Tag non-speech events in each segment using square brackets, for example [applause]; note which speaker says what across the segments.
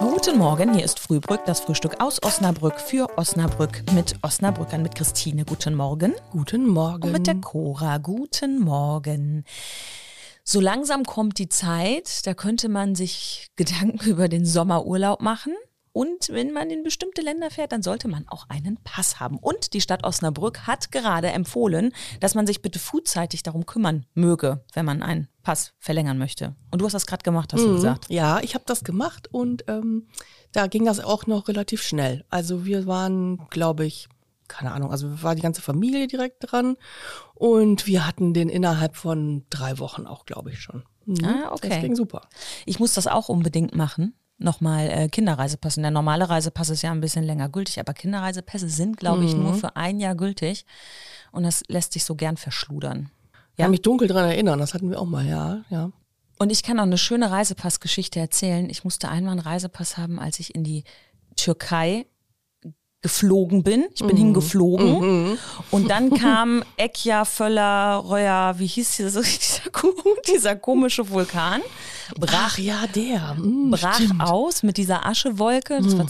Speaker 1: Guten Morgen, hier ist Frühbrück, das Frühstück aus Osnabrück für Osnabrück mit Osnabrückern, mit Christine. Guten Morgen.
Speaker 2: Guten Morgen.
Speaker 1: Und mit der Cora. Guten Morgen. So langsam kommt die Zeit, da könnte man sich [laughs] Gedanken über den Sommerurlaub machen. Und wenn man in bestimmte Länder fährt, dann sollte man auch einen Pass haben. Und die Stadt Osnabrück hat gerade empfohlen, dass man sich bitte frühzeitig darum kümmern möge, wenn man einen Pass verlängern möchte. Und du hast das gerade gemacht, hast du
Speaker 2: Mhm.
Speaker 1: gesagt.
Speaker 2: Ja, ich habe das gemacht und ähm, da ging das auch noch relativ schnell. Also wir waren, glaube ich, keine Ahnung, also war die ganze Familie direkt dran und wir hatten den innerhalb von drei Wochen auch, glaube ich, schon. Mhm.
Speaker 1: Ah, okay.
Speaker 2: Das ging super.
Speaker 1: Ich muss das auch unbedingt machen. Nochmal äh, Kinderreisepass. Der normale Reisepass ist ja ein bisschen länger gültig, aber Kinderreisepässe sind, glaube ich,
Speaker 2: Mhm.
Speaker 1: nur für ein Jahr gültig. Und das lässt sich so gern verschludern.
Speaker 2: Ich kann mich dunkel dran erinnern, das hatten wir auch mal, ja, ja.
Speaker 1: Und ich kann auch eine schöne Reisepassgeschichte erzählen. Ich musste einmal einen Reisepass haben, als ich in die Türkei geflogen bin. Ich bin hingeflogen. Und dann [laughs] kam Ekja, Völler, Reuer, wie hieß [laughs] dieser, dieser, ko- dieser komische Vulkan, brach
Speaker 2: Ach ja, der. Mhm,
Speaker 1: brach
Speaker 2: stimmt.
Speaker 1: aus mit dieser Aschewolke. Das war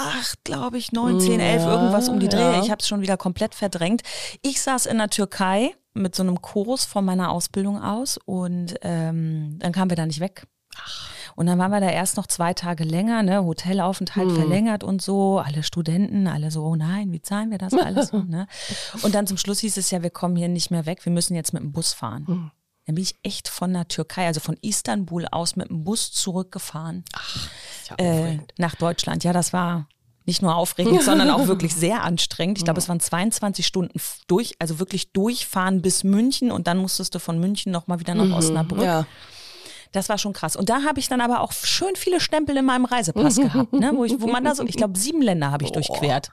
Speaker 1: 2008, glaube ich, 9, 10, 11,
Speaker 2: Ja,
Speaker 1: irgendwas um die Dreh.
Speaker 2: ja.
Speaker 1: Ich habe es schon wieder komplett verdrängt. Ich saß in der Türkei mit so einem Kurs von meiner Ausbildung aus und ähm, dann kamen wir da nicht weg. Und dann waren wir da erst noch zwei Tage länger, ne, Hotelaufenthalt verlängert und so, alle Studenten, alle so, oh nein, wie zahlen wir das alles? [laughs] ne? Und dann zum Schluss hieß es ja, wir kommen hier nicht mehr weg, wir müssen jetzt mit dem Bus fahren. Dann bin ich echt von der Türkei, also von Istanbul aus mit dem Bus zurückgefahren
Speaker 2: Ist ja
Speaker 1: äh, nach Deutschland. Ja, das war nicht nur aufregend, sondern auch wirklich sehr anstrengend. Ich glaube, es waren 22 Stunden durch, also wirklich durchfahren bis München und dann musstest du von München nochmal wieder nach Osnabrück.
Speaker 2: Ja.
Speaker 1: Das war schon krass. Und da habe ich dann aber auch schön viele Stempel in meinem Reisepass [laughs] gehabt, ne? wo, ich, wo man da so, ich glaube, sieben Länder habe ich durchquert.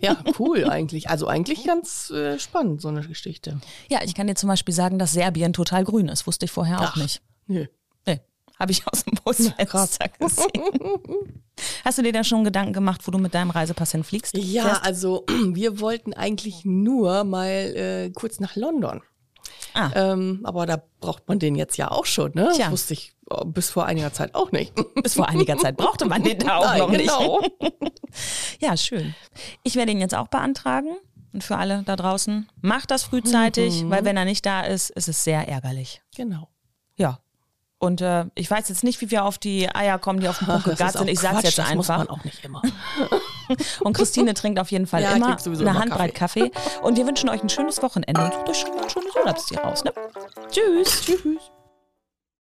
Speaker 2: ja, cool eigentlich. Also eigentlich ganz äh, spannend, so eine Geschichte.
Speaker 1: Ja, ich kann dir zum Beispiel sagen, dass Serbien total grün ist. Wusste ich vorher auch
Speaker 2: Ach.
Speaker 1: nicht.
Speaker 2: Nö.
Speaker 1: Nee, habe ich aus dem Busfenster gesehen. Hast du dir da schon Gedanken gemacht, wo du mit deinem Reisepass hinfliegst?
Speaker 2: Ja,
Speaker 1: Fährst?
Speaker 2: also [clears throat] wir wollten eigentlich nur mal äh, kurz nach London.
Speaker 1: Ah.
Speaker 2: Ähm, aber da braucht man den jetzt ja auch schon, ne?
Speaker 1: Tja.
Speaker 2: Das wusste ich äh, bis vor einiger Zeit auch nicht. [laughs]
Speaker 1: Bis vor einiger Zeit brauchte man den da [laughs] auch
Speaker 2: Nein,
Speaker 1: noch
Speaker 2: genau.
Speaker 1: nicht. [laughs] Ja, schön. Ich werde ihn jetzt auch beantragen. Und für alle da draußen, macht das frühzeitig,
Speaker 2: Mhm.
Speaker 1: weil wenn er nicht da ist, ist es sehr ärgerlich.
Speaker 2: Genau.
Speaker 1: Und äh, ich weiß jetzt nicht, wie wir auf die Eier kommen, die auf den [laughs] Punkt
Speaker 2: das
Speaker 1: gegart sind. Ich sag's
Speaker 2: Quatsch,
Speaker 1: jetzt
Speaker 2: das muss
Speaker 1: einfach.
Speaker 2: man auch nicht immer. [laughs]
Speaker 1: Und Christine trinkt auf jeden Fall
Speaker 2: Ja,
Speaker 1: immer eine
Speaker 2: immer
Speaker 1: Handbreit Kaffee. Und wir wünschen euch ein schönes Wochenende und sucht euch schon ein schönes Urlaubsziel raus. Ne? Tschüss.
Speaker 2: Tschüss.